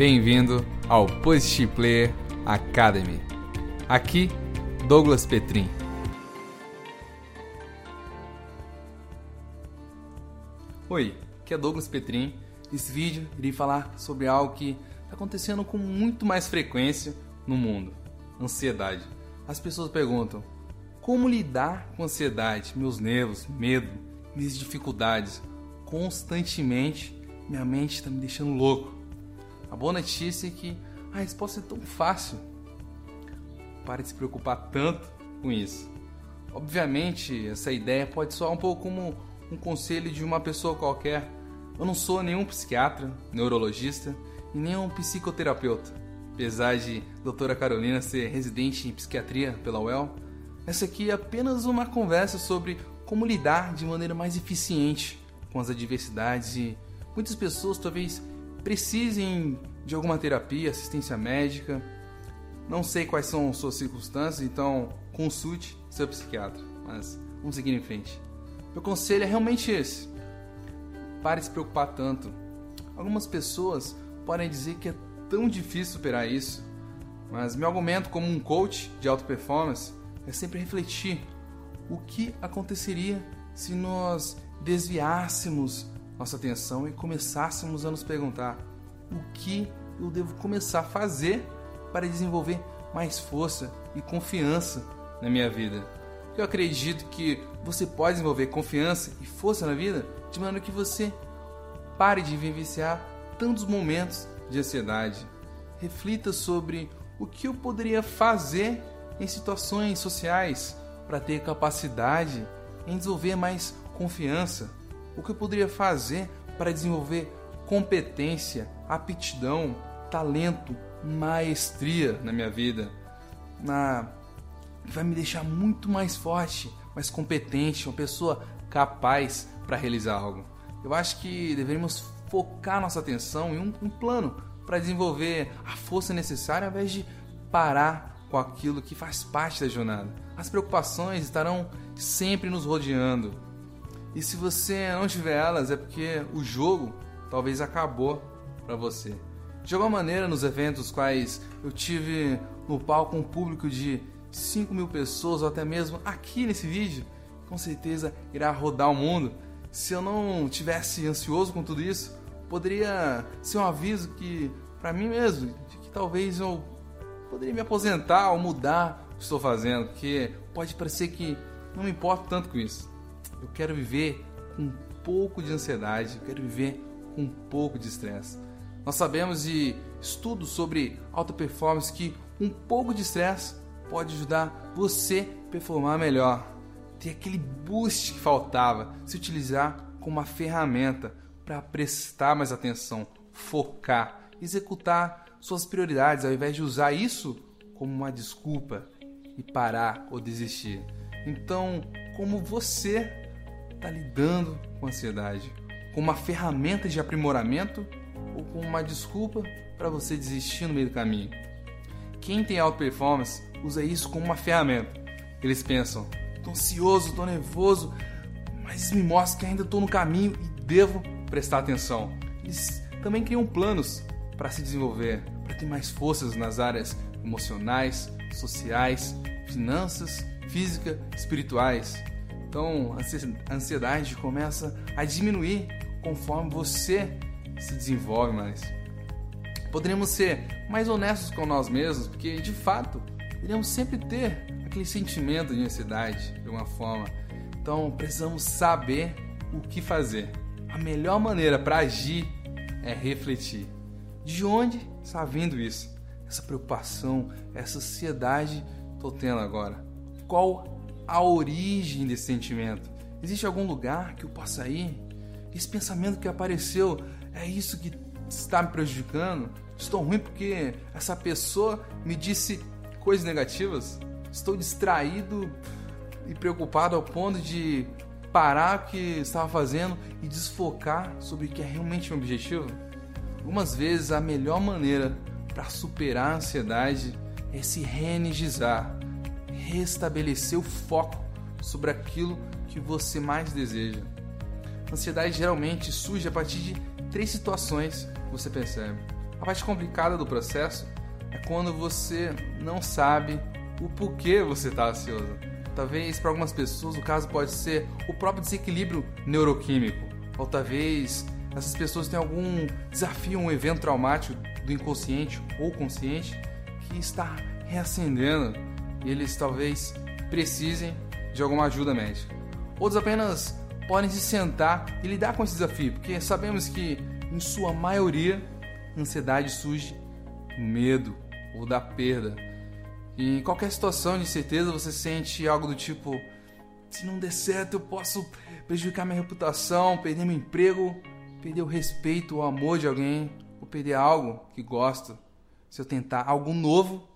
Bem-vindo ao Positive Player Academy. Aqui, Douglas Petrin. Oi, aqui é Douglas Petrin. Nesse vídeo irei falar sobre algo que está acontecendo com muito mais frequência no mundo: ansiedade. As pessoas perguntam: como lidar com ansiedade, meus nervos, medo, minhas dificuldades? Constantemente, minha mente está me deixando louco. A boa notícia é que a resposta é tão fácil. Pare de se preocupar tanto com isso. Obviamente, essa ideia pode soar um pouco como um conselho de uma pessoa qualquer. Eu não sou nenhum psiquiatra, neurologista e nenhum psicoterapeuta. Apesar de doutora Carolina ser residente em psiquiatria pela UEL, essa aqui é apenas uma conversa sobre como lidar de maneira mais eficiente com as adversidades e muitas pessoas talvez precisem de alguma terapia, assistência médica. Não sei quais são suas circunstâncias, então consulte seu psiquiatra. Mas vamos seguir em frente. Meu conselho é realmente esse. Pare de se preocupar tanto. Algumas pessoas podem dizer que é tão difícil superar isso, mas meu argumento como um coach de alta performance é sempre refletir o que aconteceria se nós desviássemos nossa atenção e começássemos a nos perguntar o que eu devo começar a fazer para desenvolver mais força e confiança na minha vida. Eu acredito que você pode desenvolver confiança e força na vida de maneira que você pare de vivenciar tantos momentos de ansiedade. Reflita sobre o que eu poderia fazer em situações sociais para ter capacidade em desenvolver mais confiança o que eu poderia fazer para desenvolver competência, aptidão, talento, maestria na minha vida, na vai me deixar muito mais forte, mais competente, uma pessoa capaz para realizar algo. Eu acho que deveríamos focar nossa atenção em um, um plano para desenvolver a força necessária ao invés de parar com aquilo que faz parte da jornada. As preocupações estarão sempre nos rodeando, e se você não tiver elas, é porque o jogo talvez acabou para você. De alguma maneira, nos eventos quais eu tive no palco um público de 5 mil pessoas, ou até mesmo aqui nesse vídeo, com certeza irá rodar o mundo. Se eu não tivesse ansioso com tudo isso, poderia ser um aviso que, para mim mesmo, de que talvez eu poderia me aposentar ou mudar o que estou fazendo, porque pode parecer que não me importo tanto com isso. Eu quero viver com um pouco de ansiedade, eu quero viver com um pouco de estresse. Nós sabemos de estudos sobre alta performance que um pouco de estresse pode ajudar você a performar melhor. Ter aquele boost que faltava, se utilizar como uma ferramenta para prestar mais atenção, focar, executar suas prioridades, ao invés de usar isso como uma desculpa e parar ou desistir. Então, como você está lidando com ansiedade? Com uma ferramenta de aprimoramento ou com uma desculpa para você desistir no meio do caminho? Quem tem alta performance usa isso como uma ferramenta. Eles pensam: estou ansioso, estou nervoso, mas me mostra que ainda estou no caminho e devo prestar atenção. Eles também criam planos para se desenvolver, para ter mais forças nas áreas emocionais, sociais, finanças, física, espirituais. Então, a ansiedade começa a diminuir conforme você se desenvolve mais. Poderíamos ser mais honestos com nós mesmos, porque de fato iremos sempre ter aquele sentimento de ansiedade de alguma forma. Então, precisamos saber o que fazer. A melhor maneira para agir é refletir. De onde está vindo isso? Essa preocupação, essa ansiedade estou tendo agora? Qual a origem desse sentimento? Existe algum lugar que eu possa ir? Esse pensamento que apareceu é isso que está me prejudicando? Estou ruim porque essa pessoa me disse coisas negativas? Estou distraído e preocupado ao ponto de parar o que estava fazendo e desfocar sobre o que é realmente meu objetivo? Algumas vezes a melhor maneira para superar a ansiedade é se reenergizar, restabelecer o foco sobre aquilo que você mais deseja. A ansiedade geralmente surge a partir de três situações que você percebe. A parte complicada do processo é quando você não sabe o porquê você está ansioso. Talvez para algumas pessoas o caso pode ser o próprio desequilíbrio neuroquímico, ou talvez essas pessoas tenham algum desafio, um evento traumático do inconsciente ou consciente que está reacendendo e eles talvez precisem de alguma ajuda médica. Outros apenas podem se sentar e lidar com esse desafio, porque sabemos que em sua maioria ansiedade surge do medo ou da perda. E em qualquer situação de incerteza você sente algo do tipo: se não der certo eu posso prejudicar minha reputação, perder meu emprego, perder o respeito ou o amor de alguém, ou perder algo que gosto se eu tentar algo novo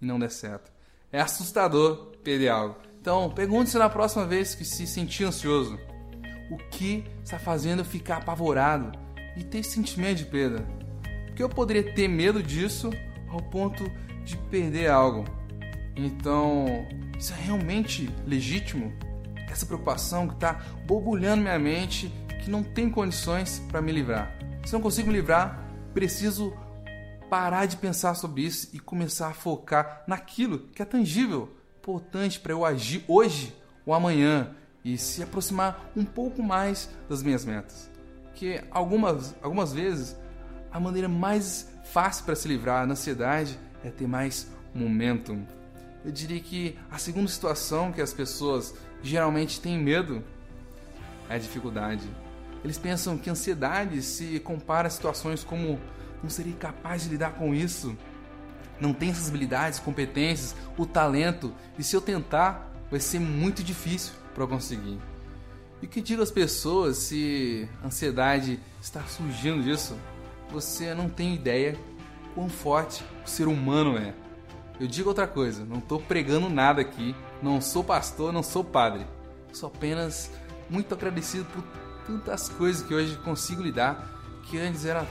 e não der certo. É assustador perder algo. Então, pergunte-se na próxima vez que se sentir ansioso. O que está fazendo ficar apavorado e ter sentimento de perda? Porque eu poderia ter medo disso ao ponto de perder algo. Então, isso é realmente legítimo? Essa preocupação que está borbulhando minha mente, que não tem condições para me livrar. Se não consigo me livrar, preciso parar de pensar sobre isso e começar a focar naquilo que é tangível, importante para eu agir hoje ou amanhã e se aproximar um pouco mais das minhas metas. Que algumas, algumas vezes a maneira mais fácil para se livrar da ansiedade é ter mais momentum. Eu diria que a segunda situação que as pessoas geralmente têm medo é a dificuldade. Eles pensam que ansiedade se compara a situações como não serei capaz de lidar com isso, não tenho essas habilidades, competências, o talento, e se eu tentar, vai ser muito difícil para conseguir. E o que digo às pessoas se a ansiedade está surgindo disso? você não tem ideia quão forte o ser humano é. Eu digo outra coisa, não estou pregando nada aqui, não sou pastor, não sou padre. Sou apenas muito agradecido por tantas coisas que hoje consigo lidar que antes era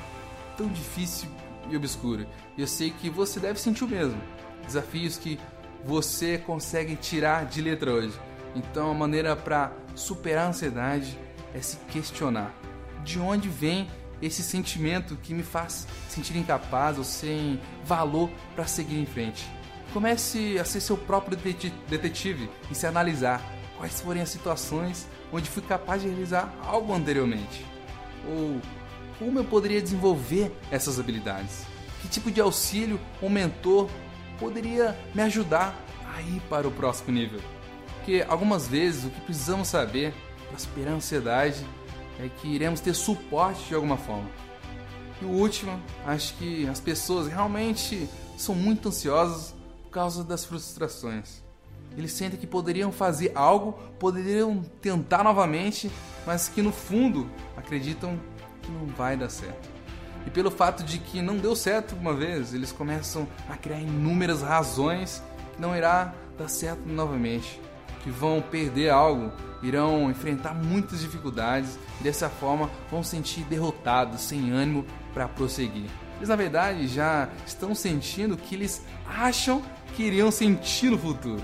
tão difícil e obscuro. E eu sei que você deve sentir o mesmo. Desafios que você consegue tirar de letra hoje. Então a maneira para superar a ansiedade é se questionar. De onde vem esse sentimento que me faz sentir incapaz ou sem valor para seguir em frente. Comece a ser seu próprio detetive e se analisar quais foram as situações onde fui capaz de realizar algo anteriormente. Ou como eu poderia desenvolver essas habilidades? Que tipo de auxílio ou mentor poderia me ajudar a ir para o próximo nível? Porque algumas vezes o que precisamos saber para superar a ansiedade é que iremos ter suporte de alguma forma. E o último, acho que as pessoas realmente são muito ansiosas por causa das frustrações. Eles sentem que poderiam fazer algo, poderiam tentar novamente, mas que no fundo acreditam não vai dar certo. E pelo fato de que não deu certo uma vez, eles começam a criar inúmeras razões que não irá dar certo novamente, que vão perder algo irão enfrentar muitas dificuldades e dessa forma vão sentir derrotados, sem ânimo para prosseguir. Eles na verdade já estão sentindo o que eles acham que iriam sentir no futuro.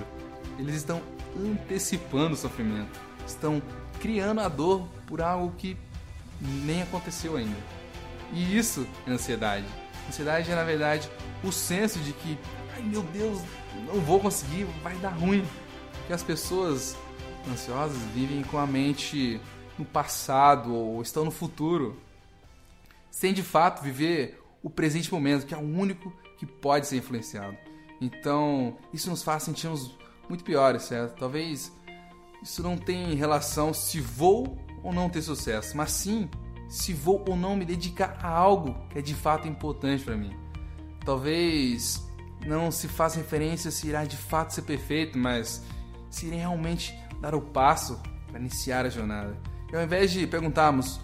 Eles estão antecipando o sofrimento, estão criando a dor por algo que nem aconteceu ainda. E isso é ansiedade. Ansiedade é na verdade o senso de que, ai meu Deus, não vou conseguir, vai dar ruim. Que as pessoas ansiosas vivem com a mente no passado ou estão no futuro, sem de fato viver o presente momento, que é o único que pode ser influenciado. Então, isso nos faz sentirmos muito piores, certo? Talvez isso não tenha relação se vou ou não ter sucesso, mas sim se vou ou não me dedicar a algo que é de fato importante para mim. Talvez não se faça referência se irá de fato ser perfeito, mas se irei realmente dar o passo para iniciar a jornada. E ao invés de perguntarmos,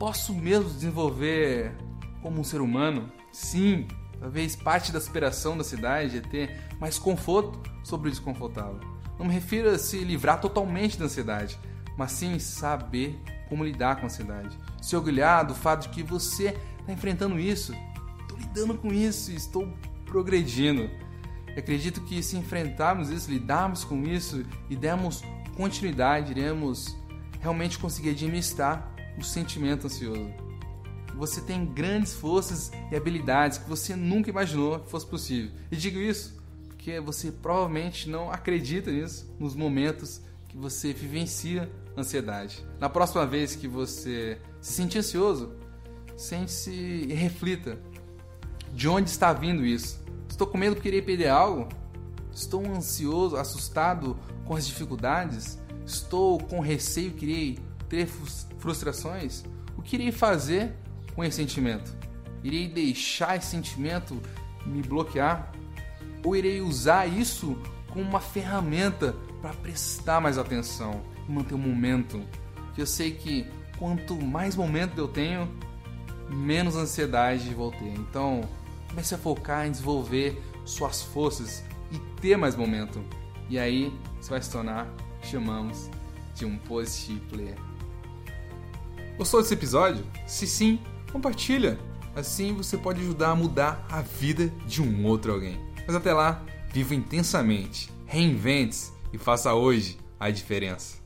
posso mesmo desenvolver como um ser humano? Sim, talvez parte da aspiração da cidade é ter mais conforto sobre o desconfortável. Não me refiro a se livrar totalmente da ansiedade, mas sim saber como lidar com a ansiedade. Se orgulhar do fato de que você está enfrentando isso, estou lidando com isso estou progredindo. acredito que se enfrentarmos isso, lidarmos com isso e dermos continuidade, iremos realmente conseguir administrar o sentimento ansioso. você tem grandes forças e habilidades que você nunca imaginou que fosse possível. E digo isso porque você provavelmente não acredita nisso nos momentos que você vivencia ansiedade. Na próxima vez que você se sentir ansioso, sente-se e reflita de onde está vindo isso. Estou com medo de querer perder algo? Estou ansioso, assustado com as dificuldades? Estou com receio que irei ter frustrações? O que irei fazer com esse sentimento? Irei deixar esse sentimento me bloquear? Ou irei usar isso como uma ferramenta para prestar mais atenção e manter o momento? Eu sei que quanto mais momento eu tenho, menos ansiedade vou ter. Então, comece a focar em desenvolver suas forças e ter mais momento. E aí você vai se tornar, chamamos, de um positive player. Gostou desse episódio? Se sim, compartilha. Assim você pode ajudar a mudar a vida de um outro alguém. Mas até lá, viva intensamente, reinvente-se e faça hoje a diferença.